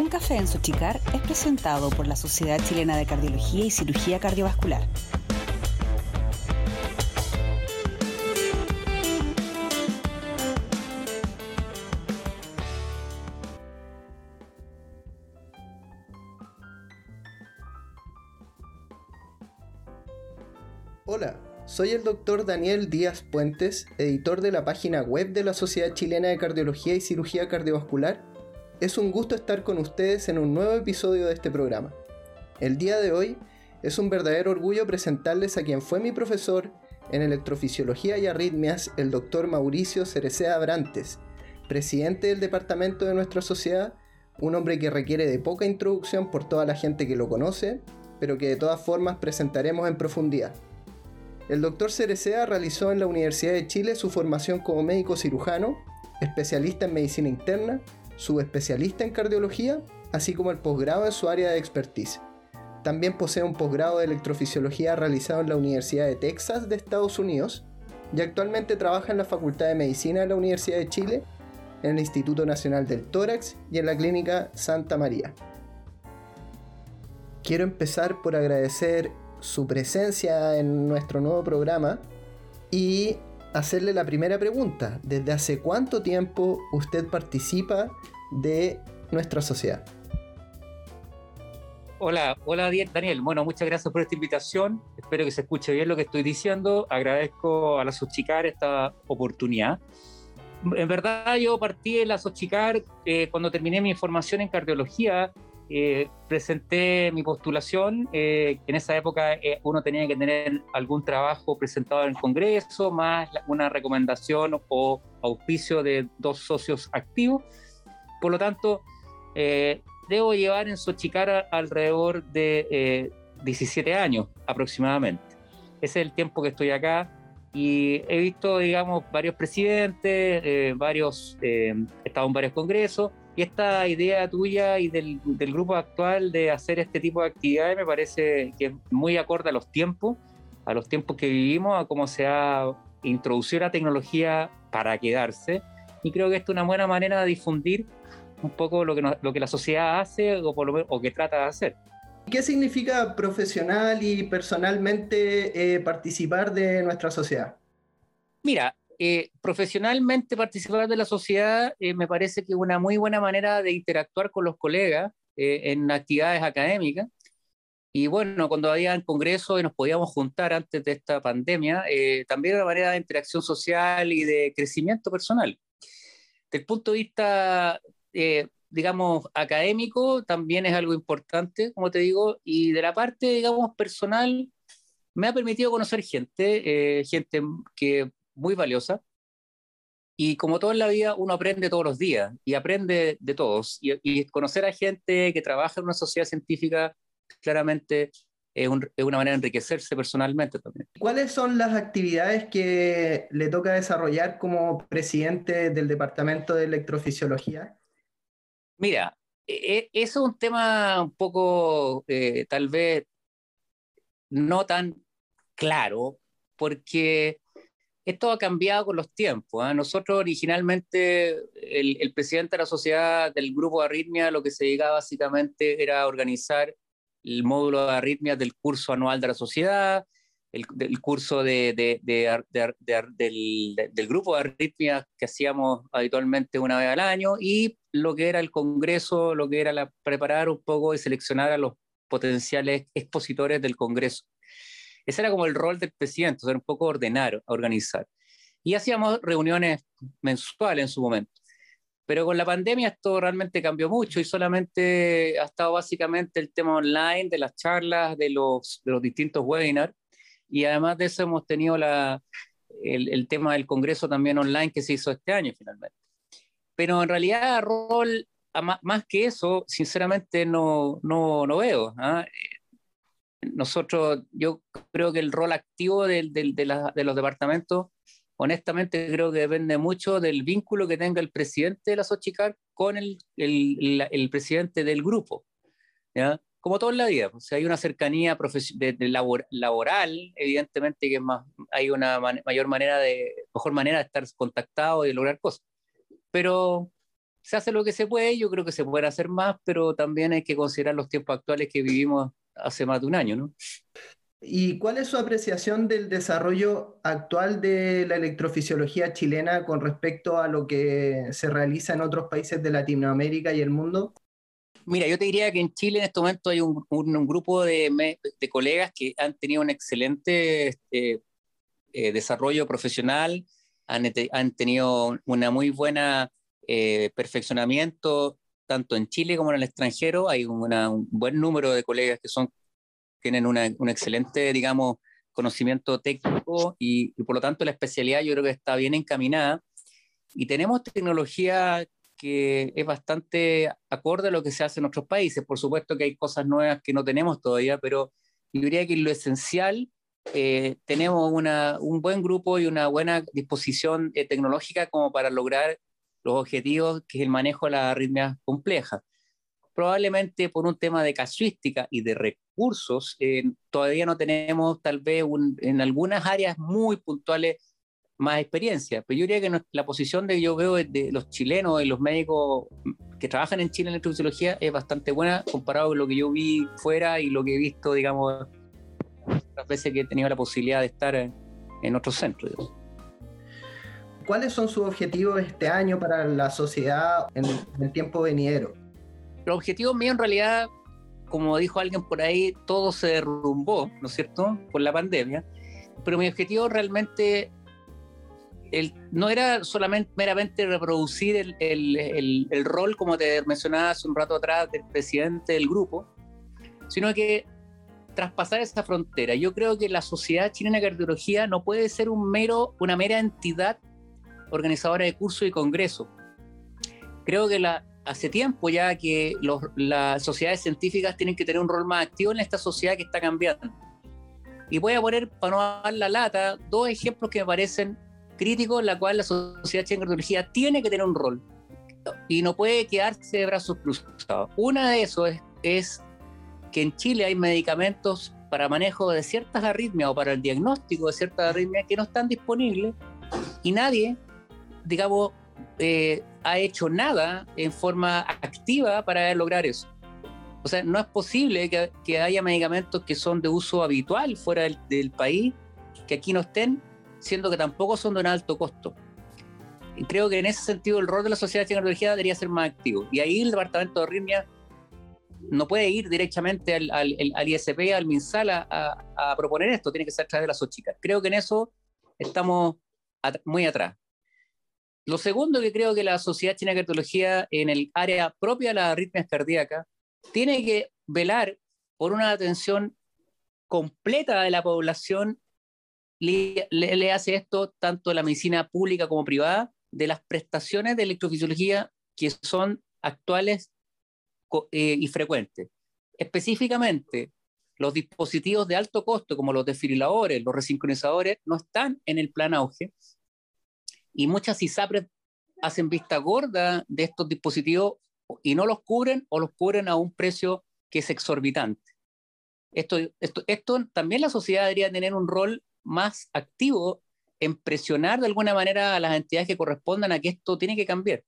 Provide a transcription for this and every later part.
Un café en Sochicar es presentado por la Sociedad Chilena de Cardiología y Cirugía Cardiovascular. Hola, soy el doctor Daniel Díaz Puentes, editor de la página web de la Sociedad Chilena de Cardiología y Cirugía Cardiovascular. Es un gusto estar con ustedes en un nuevo episodio de este programa. El día de hoy es un verdadero orgullo presentarles a quien fue mi profesor en electrofisiología y arritmias, el doctor Mauricio Cerecea Abrantes, presidente del departamento de nuestra sociedad, un hombre que requiere de poca introducción por toda la gente que lo conoce, pero que de todas formas presentaremos en profundidad. El doctor Cerecea realizó en la Universidad de Chile su formación como médico cirujano, especialista en medicina interna, subespecialista en cardiología, así como el posgrado en su área de expertise. También posee un posgrado de electrofisiología realizado en la Universidad de Texas de Estados Unidos y actualmente trabaja en la Facultad de Medicina de la Universidad de Chile, en el Instituto Nacional del Tórax y en la Clínica Santa María. Quiero empezar por agradecer su presencia en nuestro nuevo programa y hacerle la primera pregunta. ¿Desde hace cuánto tiempo usted participa de nuestra sociedad? Hola, hola Daniel. Bueno, muchas gracias por esta invitación. Espero que se escuche bien lo que estoy diciendo. Agradezco a la Sochicar esta oportunidad. En verdad, yo partí de la Sochicar eh, cuando terminé mi formación en cardiología eh, presenté mi postulación. Eh, en esa época eh, uno tenía que tener algún trabajo presentado en el Congreso, más una recomendación o auspicio de dos socios activos. Por lo tanto, debo llevar en Sochicara alrededor de 17 años aproximadamente. Ese es el tiempo que estoy acá y he visto, digamos, varios presidentes, varios, he estado en varios congresos y esta idea tuya y del, del, grupo actual de hacer este tipo de actividades me parece que es muy acorde a los tiempos, a los tiempos que vivimos, a cómo se ha introducido la tecnología para quedarse. Y creo que esto es una buena manera de difundir un poco lo que, lo que la sociedad hace o, por lo, o que trata de hacer. ¿Qué significa profesional y personalmente eh, participar de nuestra sociedad? Mira, eh, profesionalmente participar de la sociedad eh, me parece que es una muy buena manera de interactuar con los colegas eh, en actividades académicas. Y bueno, cuando había el congreso y nos podíamos juntar antes de esta pandemia, también era una manera de interacción social y de crecimiento personal. Desde el punto de vista, digamos, académico, también es algo importante, como te digo, y de la parte, digamos, personal, me ha permitido conocer gente, gente que muy valiosa. Y como todo en la vida, uno aprende todos los días y aprende de todos. Y, conocer a gente que trabaja en una sociedad científica claramente es, una manera de enriquecerse personalmente también. ¿Cuáles son las actividades que le toca desarrollar como presidente del Departamento de Electrofisiología? Mira, e, e, eso es un tema un poco, eh, tal vez, no tan claro, porque esto ha cambiado con los tiempos. ¿eh? Nosotros originalmente, el, presidente de la sociedad del grupo de arritmia, lo que se dedicaba básicamente era organizar el módulo de arritmias del curso anual de la sociedad, el, curso de, de, del, del, grupo de arritmias que hacíamos habitualmente una vez al año y lo que era el congreso, lo que era la, preparar un poco y seleccionar a los potenciales expositores del congreso. Ese era como el rol del presidente, ser un poco ordenar, organizar. Y hacíamos reuniones mensuales en su momento. Pero con la pandemia esto realmente cambió mucho y solamente ha estado básicamente el tema online de las charlas, de los, de los distintos webinars. Y además de eso hemos tenido la, el, el, tema del Congreso también online que se hizo este año finalmente. Pero en realidad, rol, más que eso, sinceramente no, no, no veo. ¿ah? Nosotros, yo creo que el rol activo de, los departamentos, honestamente creo que depende mucho del vínculo que tenga el presidente de la Sochicar con el, presidente del grupo. ¿ya? Como todo en la vida, pues, hay una cercanía de, laboral, evidentemente que más, hay una mayor manera de, mejor manera de estar contactado y de lograr cosas. Pero se hace lo que se puede, yo creo que se puede hacer más, pero también hay que considerar los tiempos actuales que vivimos hace más de un año, ¿no? ¿Y cuál es su apreciación del desarrollo actual de la electrofisiología chilena con respecto a lo que se realiza en otros países de Latinoamérica y el mundo? Mira, yo te diría que en Chile en este momento hay un, grupo de, colegas que han tenido un excelente este, eh, desarrollo profesional, han, han, tenido una muy buena eh, perfeccionamiento tanto en Chile como en el extranjero. Hay un buen número de colegas que son tienen un excelente, digamos, conocimiento técnico y, por lo tanto la especialidad yo creo que está bien encaminada y tenemos tecnología que es bastante acorde a lo que se hace en otros países. Por supuesto que hay cosas nuevas que no tenemos todavía, pero yo diría que lo esencial, eh, tenemos una, un buen grupo y una buena disposición eh, tecnológica como para lograr los objetivos, que es el manejo de las arritmias complejas probablemente por un tema de casuística y de recursos, eh, todavía no tenemos tal vez en algunas áreas muy puntuales más experiencia. Pero yo diría que la posición de yo veo de los chilenos y los médicos que trabajan en Chile en electrofisiología es bastante buena comparado con lo que yo vi fuera y lo que he visto, digamos, las veces que he tenido la posibilidad de estar en, otros centros. ¿Cuáles son sus objetivos este año para la sociedad en el tiempo venidero? Los objetivos míos en realidad, como dijo alguien por ahí, todo se derrumbó, ¿no es cierto?, por la pandemia. Pero mi objetivo realmente el, no era solamente meramente reproducir el, el, el, rol, como te mencionaba hace un rato atrás, del presidente del grupo, sino que traspasar esa frontera. Yo creo que la Sociedad Chilena de Cardiología no puede ser un mero, una mera entidad organizadora de cursos y congresos. Creo que la, hace tiempo ya que las sociedades científicas tienen que tener un rol más activo en esta sociedad que está cambiando. Y voy a poner, para no dar la lata, dos ejemplos que me parecen críticos en la cual la sociedad de cardiología tiene que tener un rol y no puede quedarse de brazos cruzados. Una de esos es, es que en Chile hay medicamentos para manejo de ciertas arritmias o para el diagnóstico de ciertas arritmias que no están disponibles y nadie, digamos, eh, ha hecho nada en forma activa para lograr eso. O sea, no es posible que, haya medicamentos que son de uso habitual fuera del, país, que aquí no estén, siendo que tampoco son de un alto costo. Y creo que en ese sentido el rol de la sociedad de tecnología debería ser más activo. Y ahí el departamento de arritmia no puede ir directamente al, al, ISP, al MinSal a, a, proponer esto, tiene que ser a través de las chicas. Creo que en eso estamos muy atrás. Lo segundo que creo que la Sociedad China de Cardiología en el área propia de las arritmias cardíacas tiene que velar por una atención completa de la población. Le, le, hace esto tanto la medicina pública como privada de las prestaciones de electrofisiología que son actuales eh, y frecuentes. Específicamente, los dispositivos de alto costo como los desfibriladores, los resincronizadores, no están en el plan auge y muchas ISAPRES hacen vista gorda de estos dispositivos y no los cubren o los cubren a un precio que es exorbitante. Esto, esto, esto también la sociedad debería tener un rol más activo en presionar de alguna manera a las entidades que correspondan a que esto tiene que cambiar.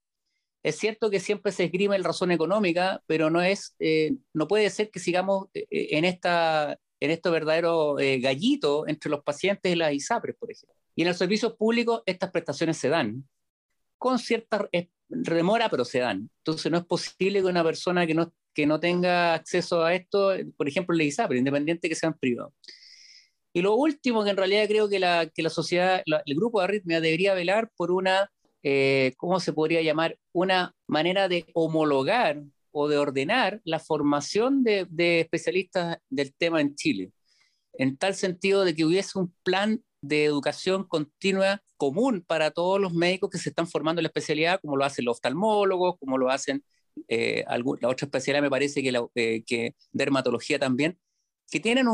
Es cierto que siempre se esgrime el razón económica, pero no, es, eh, no puede ser que sigamos eh, en, esta, en esto verdadero eh, gallito entre los pacientes y las ISAPRES, por ejemplo. Y en los servicios públicos estas prestaciones se dan con cierta remora, pero se dan. Entonces no es posible que una persona que no, que no tenga acceso a esto, por ejemplo, le pero independiente que sean privados. Y lo último que en realidad creo que la, que la sociedad, el grupo de arritmia debería velar por una, eh, ¿cómo se podría llamar? Una manera de homologar o de ordenar la formación de, de especialistas del tema en Chile, en tal sentido de que hubiese un plan de educación continua común para todos los médicos que se están formando en la especialidad, como lo hacen los oftalmólogos, como lo hacen eh, la otra especialidad, me parece que, la, eh, que dermatología también, que tienen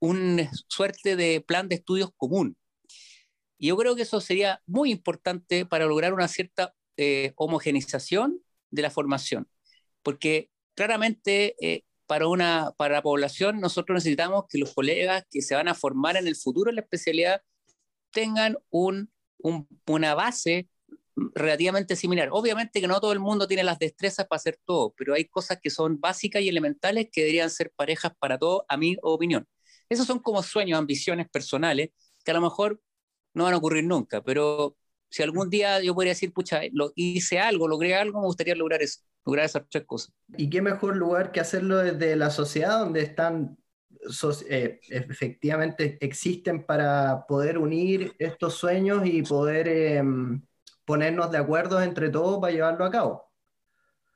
un, suerte de plan de estudios común. Y yo creo que eso sería muy importante para lograr una cierta eh, homogenización de la formación, porque claramente eh, para, una, para la población, nosotros necesitamos que los colegas que se van a formar en el futuro en la especialidad tengan un, una base relativamente similar. Obviamente que no todo el mundo tiene las destrezas para hacer todo, pero hay cosas que son básicas y elementales que deberían ser parejas para todos, a mi opinión. Esos son como sueños, ambiciones personales que a lo mejor no van a ocurrir nunca, pero si algún día yo podría decir, pucha, lo, hice algo, logré algo, me gustaría lograr eso, lograr esas tres cosas. ¿Y qué mejor lugar que hacerlo desde la sociedad donde están eh, efectivamente existen para poder unir estos sueños y poder em, ponernos de acuerdo entre todos para llevarlo a cabo.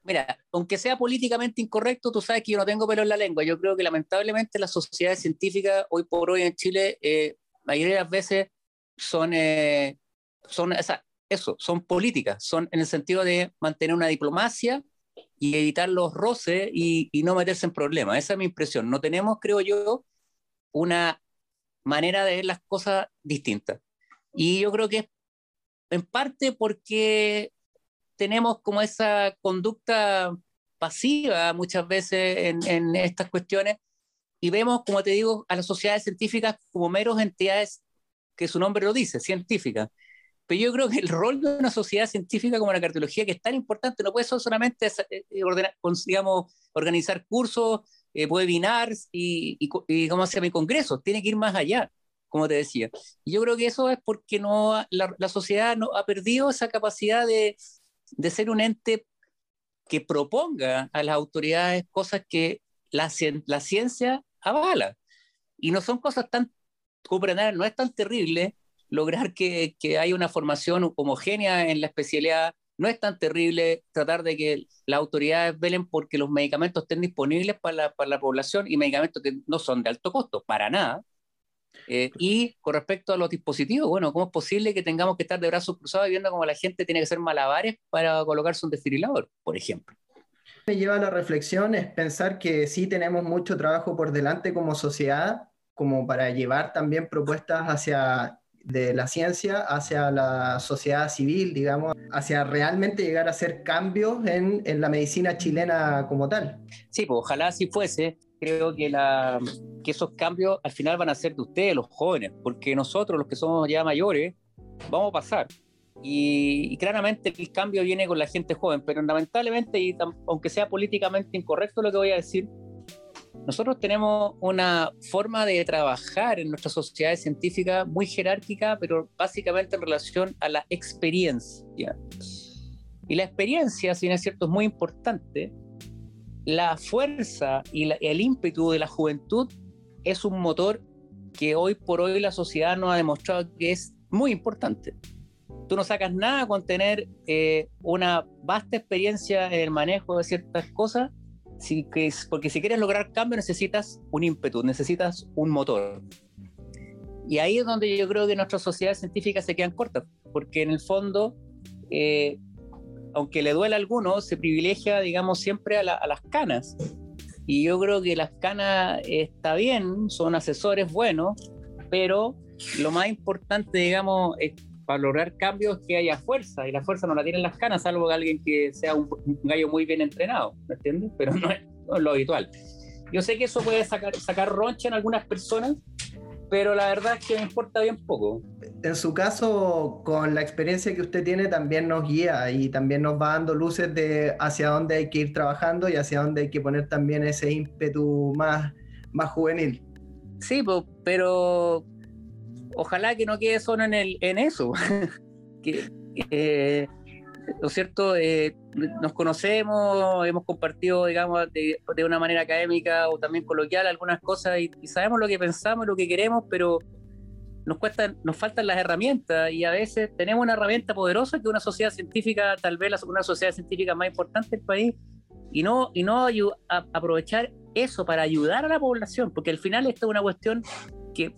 Mira, aunque sea políticamente incorrecto, tú sabes que yo no tengo pelo en la lengua. Yo creo que lamentablemente las sociedades científicas hoy por hoy en Chile, eh, mayoría de las veces son, son eso, son políticas, son en el sentido de mantener una diplomacia y evitar los roces y, y no meterse en problemas. Esa es mi impresión. No tenemos, creo yo, una manera de ver las cosas distintas. Y yo creo que es en parte porque tenemos como esa conducta pasiva muchas veces en, en, estas cuestiones y vemos, como te digo, a las sociedades científicas como meros entidades que su nombre lo dice, científicas. Pero yo creo que el rol de una sociedad científica como la cardiología, que es tan importante, no puede solamente eh, eh, ordenar, digamos, organizar cursos, eh, webinars y, y, y, ¿cómo se llama? congresos, tiene que ir más allá, como te decía. Y yo creo que eso es porque no, la, la sociedad no, ha perdido esa capacidad de, de ser un ente que proponga a las autoridades cosas que la, la ciencia avala. Y no son cosas tan, no es tan terrible lograr que, que haya una formación homogénea en la especialidad, no es tan terrible tratar de que las autoridades velen porque los medicamentos estén disponibles para la, para la población y medicamentos que no son de alto costo, para nada. Eh, y con respecto a los dispositivos, bueno, ¿cómo es posible que tengamos que estar de brazos cruzados viendo cómo la gente tiene que hacer malabares para colocarse un desfibrilador, por ejemplo? Me lleva a la reflexión es pensar que sí tenemos mucho trabajo por delante como sociedad, como para llevar también propuestas hacia de la ciencia hacia la sociedad civil, digamos, hacia realmente llegar a hacer cambios en, en la medicina chilena como tal. Sí, pues ojalá así fuese. Creo que, la, que esos cambios al final van a ser de ustedes, los jóvenes, porque nosotros, los que somos ya mayores, vamos a pasar. Y, y, claramente el cambio viene con la gente joven, pero lamentablemente, y aunque sea políticamente incorrecto lo que voy a decir, nosotros tenemos una forma de trabajar en nuestra sociedad científica muy jerárquica, pero básicamente en relación a la experiencia. Y la experiencia, si bien es cierto, es muy importante, la fuerza y la, el ímpetu de la juventud es un motor que hoy por hoy la sociedad nos ha demostrado que es muy importante. Tú no sacas nada con tener eh, una vasta experiencia en el manejo de ciertas cosas si, que, porque si quieres lograr cambio necesitas un ímpetu, necesitas un motor. Y ahí es donde yo creo que nuestras sociedades científicas se quedan cortas, porque en el fondo, eh, aunque le duele a algunos, se privilegia, digamos, siempre a, la, a, las canas. Y yo creo que las canas está bien, son asesores buenos, pero lo más importante, digamos, es para lograr cambios que haya fuerza, y la fuerza no la tienen las canas, salvo que alguien que sea un, un gallo muy bien entrenado, ¿me entiendes? Pero no es, no es, lo habitual. Yo sé que eso puede sacar, sacar roncha en algunas personas, pero la verdad es que me importa bien poco. En su caso, con la experiencia que usted tiene, también nos guía y también nos va dando luces de hacia dónde hay que ir trabajando y hacia dónde hay que poner también ese ímpetu más, más juvenil. Sí, pero ojalá que no quede solo en, el, en eso. que, eh, ¿No es cierto? Eh, nos conocemos, hemos compartido, digamos, de, de, una manera académica o también coloquial algunas cosas y, y, sabemos lo que pensamos, lo que queremos, pero nos, cuesta, nos faltan las herramientas y a veces tenemos una herramienta poderosa que una sociedad científica, tal vez la, una sociedad científica más importante del país, y no, y no a, aprovechar eso para ayudar a la población, porque al final esto es una cuestión que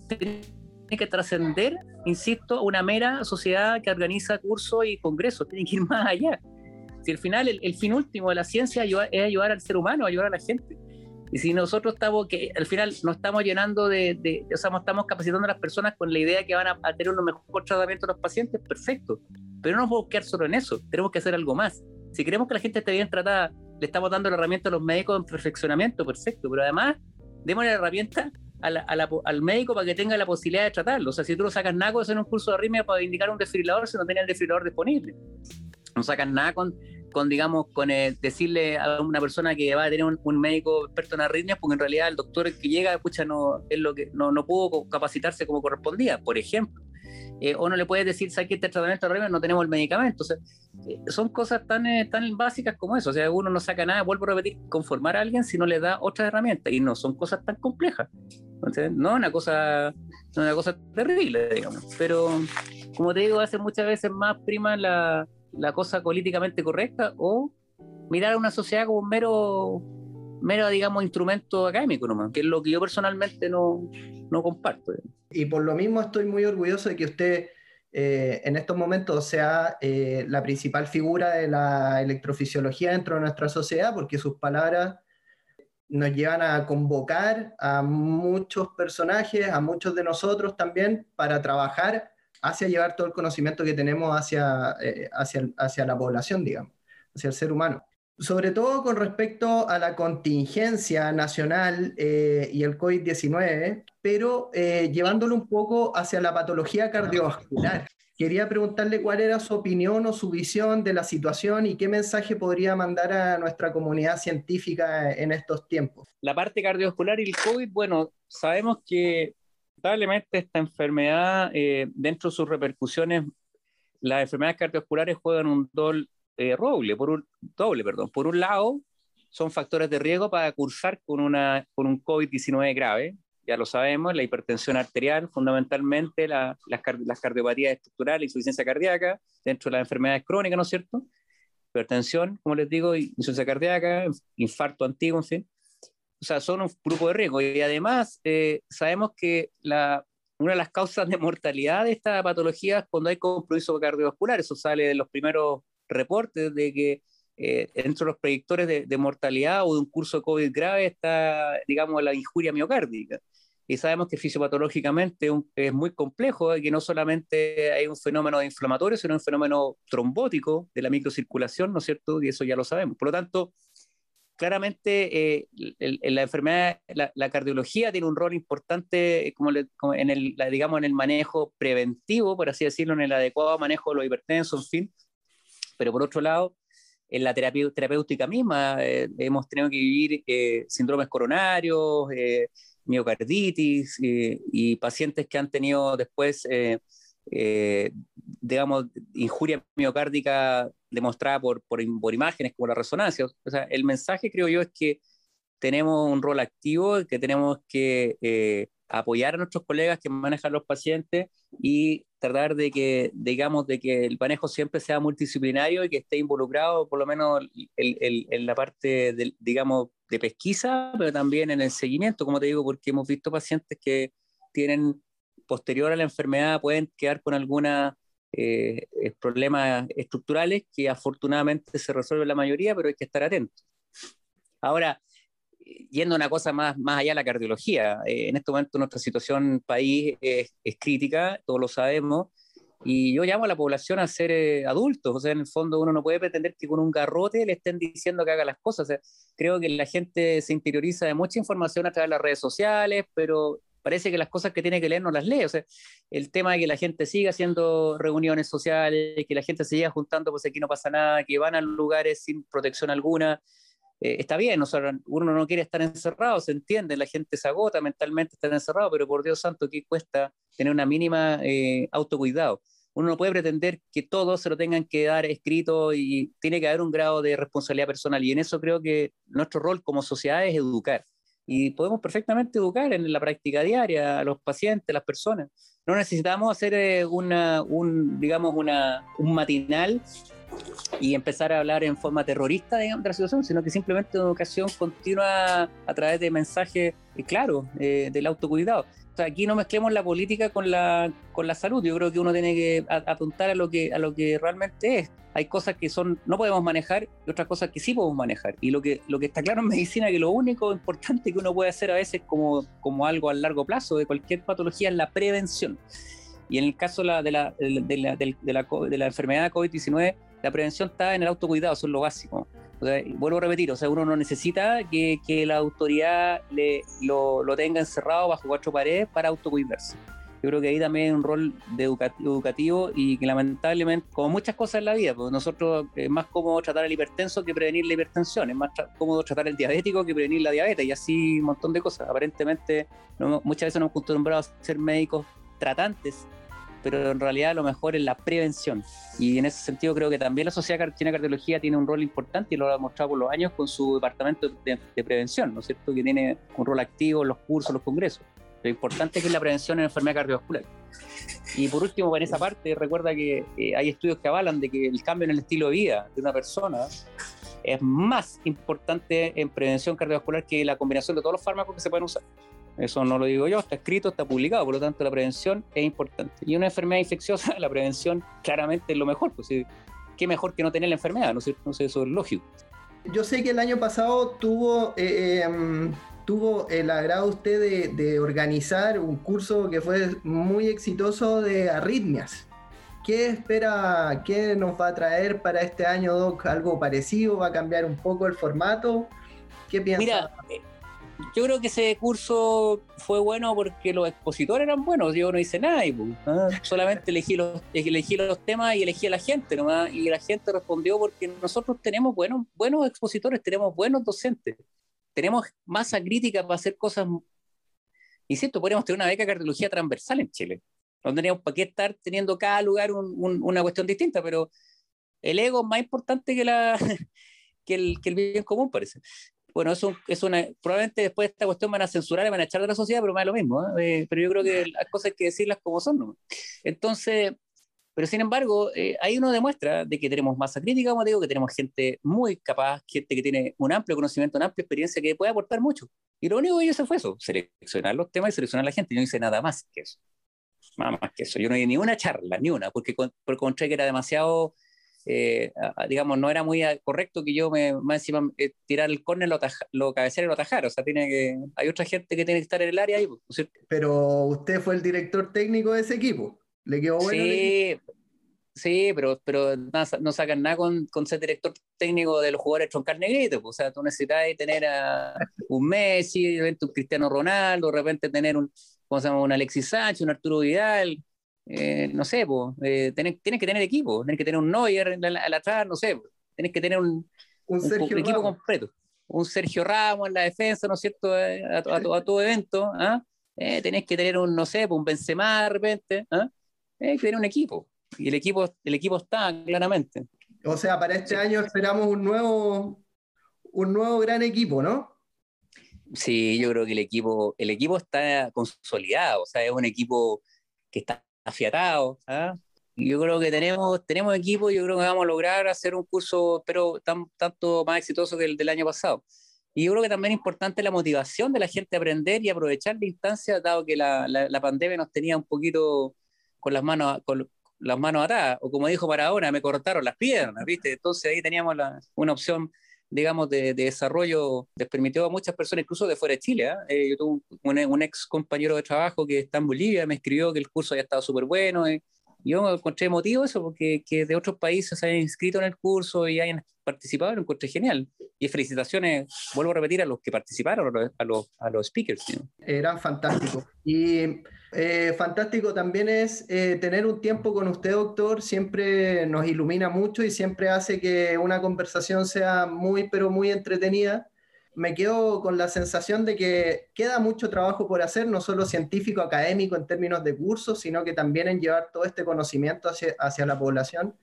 que trascender, insisto, una mera sociedad que organiza cursos y congresos, tiene que ir más allá. Si al final el, el fin último de la ciencia es ayudar al ser humano, ayudar a la gente. Y si nosotros estamos, que al final nos estamos llenando de, de, o sea, estamos capacitando a las personas con la idea que van a, a tener un mejor tratamiento a los pacientes, perfecto. Pero no nos podemos quedar solo en eso, tenemos que hacer algo más. Si queremos que la gente esté bien tratada, le estamos dando la herramienta a los médicos en perfeccionamiento, perfecto. Pero además, demos la herramienta al médico para que tenga la posibilidad de tratarlo. O sea, si tú lo sacas con en un curso de arritmia para indicar un desfibrilador, si no tiene el desfibrilador disponible. No sacas nada con, con digamos, con decirle a una persona que va a tener un, médico experto en arritmias, porque en realidad el doctor que llega, escucha, no, es lo que, no, no pudo capacitarse como correspondía, por ejemplo. Eh, o no le puedes decir, ¿sabes que este tratamiento de no tenemos el medicamento? O sea, eh, son cosas tan, eh, tan básicas como eso. O sea, uno no saca nada, vuelvo a repetir, conformar a alguien si no le da otras herramientas. Y no son cosas tan complejas. Entonces, no una cosa, una cosa terrible, digamos. Pero, como te digo, hace muchas veces más prima la, la cosa políticamente correcta o mirar a una sociedad como un mero, mero digamos, instrumento académico nomás, que es lo que yo personalmente no, no comparto. Y por lo mismo estoy muy orgulloso de que usted eh, en estos momentos sea eh, la principal figura de la electrofisiología dentro de nuestra sociedad, porque sus palabras nos llevan a convocar a muchos personajes, a muchos de nosotros también, para trabajar hacia llevar todo el conocimiento que tenemos hacia, eh, hacia, hacia la población, digamos, hacia el ser humano. Sobre todo con respecto a la contingencia nacional eh, y el COVID-19, pero eh, llevándolo un poco hacia la patología cardiovascular. Quería preguntarle cuál era su opinión o su visión de la situación y qué mensaje podría mandar a nuestra comunidad científica en estos tiempos. La parte cardiovascular y el COVID, bueno, sabemos que lamentablemente esta enfermedad, eh, dentro de sus repercusiones, las enfermedades cardiovasculares juegan un doble, eh, roble, por un, doble. Perdón. Por un lado, son factores de riesgo para cursar con, una, con un COVID-19 grave, ya lo sabemos, la hipertensión arterial, fundamentalmente las, las, cardiopatías estructurales, insuficiencia cardíaca, dentro de las enfermedades crónicas, ¿no es cierto? Hipertensión, como les digo, insuficiencia cardíaca, infarto antiguo, en fin o sea, son un grupo de riesgo. Y además, eh, sabemos que la, una de las causas de mortalidad de esta patología es cuando hay compromiso cardiovascular. Eso sale de los primeros reportes de que eh, dentro de los predictores de, mortalidad o de un curso COVID grave está, digamos, la injuria miocárdica. Y sabemos que fisiopatológicamente es muy complejo y que no solamente hay un fenómeno inflamatorio, sino un fenómeno trombótico de la microcirculación, ¿no es cierto? Y eso ya lo sabemos. Por lo tanto, claramente eh, la enfermedad, la, cardiología tiene un rol importante como, en, el, digamos, en el manejo preventivo, por así decirlo, en el adecuado manejo de los hipertensos, en fin. Pero por otro lado, en la terapia terapéutica misma eh, hemos tenido que vivir eh, síndromes coronarios, miocarditis y pacientes que han tenido después digamos, injuria miocárdica demostrada por, por, imágenes como la resonancia. O sea, el mensaje creo yo es que tenemos un rol activo, que tenemos que eh, apoyar a nuestros colegas que manejan los pacientes y tratar de que, digamos, de que el manejo siempre sea multidisciplinario y que esté involucrado por lo menos en la parte, de, digamos, de pesquisa, pero también en el seguimiento, como te digo, porque hemos visto pacientes que tienen posterior a la enfermedad pueden quedar con alguna eh, problemas estructurales que afortunadamente se resuelven la mayoría, pero hay que estar atentos. Ahora, yendo a una cosa más, más allá de la cardiología, eh, en este momento nuestra situación país es, crítica, todos lo sabemos, y yo llamo a la población a ser eh, adultos, o sea, en el fondo uno no puede pretender que con un garrote le estén diciendo que haga las cosas. creo que la gente se interioriza de mucha información a través de las redes sociales, pero parece que las cosas que tiene que leer no las lee. O sea, el tema de que la gente siga haciendo reuniones sociales, que la gente siga juntando, pues aquí no pasa nada, que van a lugares sin protección alguna, eh, está bien, uno no quiere estar encerrado, se entiende, la gente se agota mentalmente estar encerrado, pero por Dios santo, ¿qué cuesta tener una mínima eh, autocuidado? Uno no puede pretender que todos se lo tengan que dar escrito y tiene que haber un grado de responsabilidad personal. Y en eso creo que nuestro rol como sociedad es educar y podemos perfectamente educar en la práctica diaria a los pacientes, a las personas. No necesitamos hacer eh, una, un, digamos, una, un matinal y empezar a hablar en forma terrorista de la situación, sino que simplemente educación continua a través de mensajes eh, claros eh, del autocuidado aquí no mezclemos la política con la, con la salud. Yo creo que uno tiene que apuntar a lo que, a lo que realmente es. Hay cosas que son no podemos manejar y otras cosas que sí podemos manejar. Y lo que, lo que está claro en medicina es que lo único importante que uno puede hacer a veces como, como algo a largo plazo de cualquier patología es la prevención. Y en el caso de la, de la, de la, de la, de la enfermedad COVID-19, la prevención está en el autocuidado, eso es lo básico. vuelvo a repetir, o sea, uno no necesita que, que la autoridad le, lo, lo, tenga encerrado bajo cuatro paredes para autocuidarse. Yo creo que ahí también hay un rol de educativo y que lamentablemente, como muchas cosas en la vida, pues nosotros es más cómodo tratar al hipertenso que prevenir la hipertensión, es más cómodo tratar al diabético que prevenir la diabetes y así un montón de cosas. Aparentemente, muchas veces nos hemos acostumbrado a ser médicos tratantes pero en realidad lo mejor es la prevención. Y en ese sentido creo que también la Sociedad Chilena de Cardiología tiene un rol importante y lo ha demostrado por los años con su departamento de, prevención, ¿no es cierto? Que tiene un rol activo en los cursos, los congresos. Lo importante es que la prevención en enfermedad cardiovascular. Y por último, en esa parte, recuerda que eh, hay estudios que avalan de que el cambio en el estilo de vida de una persona es más importante en prevención cardiovascular que la combinación de todos los fármacos que se pueden usar. Eso no lo digo yo, está escrito, está publicado, por lo tanto la prevención es importante. Y una enfermedad infecciosa, la prevención claramente es lo mejor, pues qué mejor que no tener la enfermedad, ¿no es cierto? Entonces eso es lógico. Yo sé que el año pasado tuvo, eh, em, tuvo el agrado usted de, de, organizar un curso que fue muy exitoso de arritmias. ¿Qué espera, qué nos va a traer para este año, Doc? ¿Algo parecido? ¿Va a cambiar un poco el formato? ¿Qué piensa? Mira, yo creo que ese curso fue bueno porque los expositores eran buenos, yo no hice nada, y, pues, ¿ah? solamente elegí los, elegí los temas y elegí a la gente nomás, y la gente respondió porque nosotros tenemos buenos, buenos expositores, tenemos buenos docentes, tenemos masa crítica para hacer cosas, insisto, podríamos tener una beca de cardiología transversal en Chile, no teníamos para qué estar teniendo cada lugar una cuestión distinta, pero el ego es más importante que, la, que, el, que el bien común, parece bueno, eso es una, probablemente después de esta cuestión van a censurar y van a echar de la sociedad, pero más lo mismo, ¿eh? Eh, pero yo creo que las cosas hay que decirlas como son, ¿no? Entonces, pero sin embargo, eh, ahí uno demuestra de que tenemos masa crítica, como digo, que tenemos gente muy capaz, gente que tiene un amplio conocimiento, una amplia experiencia, que puede aportar mucho. Y lo único que yo hice fue eso, seleccionar los temas y seleccionar a la gente. Yo no hice nada más que eso. Nada más que eso. Yo no di ni una charla, ni una, porque, porque encontré que era demasiado eh, digamos, no era muy correcto que yo me, más encima, eh, tirar el córner, lo, lo cabecear y lo atajar. O sea, tiene que, hay otra gente que tiene que estar en el área ahí. Pues, pero usted fue el director técnico de ese equipo. ¿Le quedó bueno? Sí, sí pero, pero no, sacan nada con, con, ser director técnico de los jugadores troncar negritos. Pues, o sea, tú necesitas tener a un Messi, de repente un Cristiano Ronaldo, de repente tener un, ¿cómo se llama? un Alexis Sánchez, un Arturo Vidal eh, no sé, pues, tienes, que tener equipo, tienes que tener un Neuer al atrás, no sé, tienes que tener un, equipo completo. Un Sergio Ramos en la defensa, ¿no es cierto? Eh, a, todo evento, ¿ah? tenés que tener un, no sé, un Benzema de repente, ¿ah? que tener un equipo. Y el equipo, el equipo está, claramente. O sea, para este año esperamos un nuevo, un nuevo gran equipo, ¿no? Sí, yo creo que el equipo, el equipo está consolidado, o sea, es un equipo que está afiatado. ¿ah? Yo creo que tenemos, tenemos equipo, yo creo que vamos a lograr hacer un curso, pero tan, tanto más exitoso que el del año pasado. Y yo creo que también es importante la motivación de la gente a aprender y aprovechar la instancia, dado que la, la, pandemia nos tenía un poquito con las manos, con las manos atadas, o como dijo Maradona, me cortaron las piernas, ¿viste? Entonces ahí teníamos la, una opción digamos, de, desarrollo les permitió a muchas personas, incluso de fuera de Chile. ¿ah? Eh, yo tuve un, ex compañero de trabajo que está en Bolivia, me escribió que el curso había estado súper bueno. Eh. Yo encontré emotivo eso, porque que de otros países se hayan inscrito en el curso y hayan participado, lo encontré genial. Y felicitaciones, vuelvo a repetir, a los que participaron, a los, a los, speakers. Eran fantásticos. Y eh, fantástico también es eh, tener un tiempo con usted, doctor, siempre nos ilumina mucho y siempre hace que una conversación sea muy, pero muy entretenida. Me quedo con la sensación de que queda mucho trabajo por hacer, no solo científico, académico en términos de cursos, sino que también en llevar todo este conocimiento hacia, la población,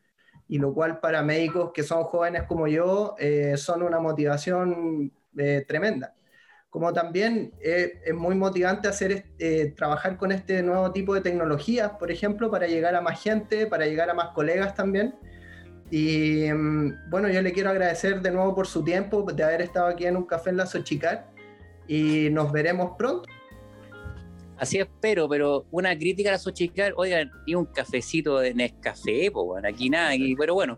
y lo cual para médicos que son jóvenes como yo eh, son una motivación tremenda como también eh, es muy motivante hacer eh, trabajar con este nuevo tipo de tecnologías, por ejemplo, para llegar a más gente, para llegar a más colegas también. Y mm, bueno, yo le quiero agradecer de nuevo por su tiempo, de haber estado aquí en un café en la Xochicar y nos veremos pronto. Así espero, pero una crítica a la Xochicar, oigan, y un cafecito de Nescafé, pues bueno, aquí nada, pero bueno,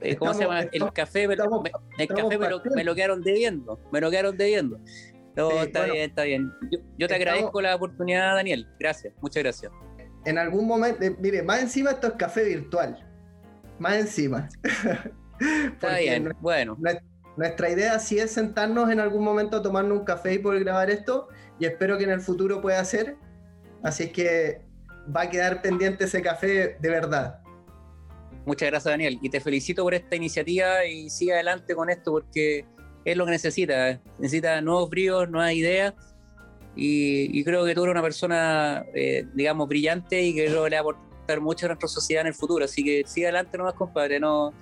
eh, ¿Cómo se llama? el café, me, el café me lo, quedaron debiendo. Me lo quedaron debiendo. No, está bien, está bien. Yo, te agradezco la oportunidad, Daniel. Gracias, muchas gracias. En algún momento, eh, mire, más encima esto es café virtual. Más encima. Está bien, bueno. Nuestra idea sí es sentarnos en algún momento a tomarnos un café y poder grabar esto, y espero que en el futuro pueda ser. Así es que va a quedar pendiente ese café de verdad. Muchas gracias, Daniel. Y te felicito por esta iniciativa y sigue adelante con esto porque es lo que necesita. Necesita nuevos bríos, nuevas ideas. Y, creo que tú eres una persona, eh, digamos, brillante y que creo que le va a aportar mucho a nuestra sociedad en el futuro. Así que sigue adelante nomás, compadre. No,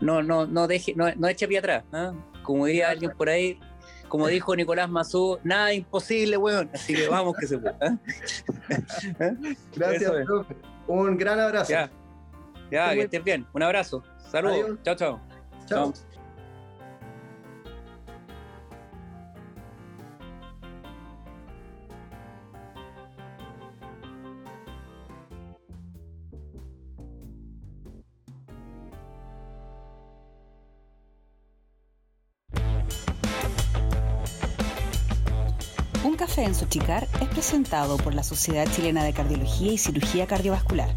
no, no, no, deje, no, no eche pie atrás. Como diría alguien por ahí, como dijo Nicolás Mazú, nada imposible, weón. Así que vamos que se puede. Gracias, profe. Un gran abrazo. Ya, ya que estés bien. Un abrazo. Saludos. Chao, chao. Chao. Un café en Sochicar es presentado por la Sociedad Chilena de Cardiología y Cirugía Cardiovascular.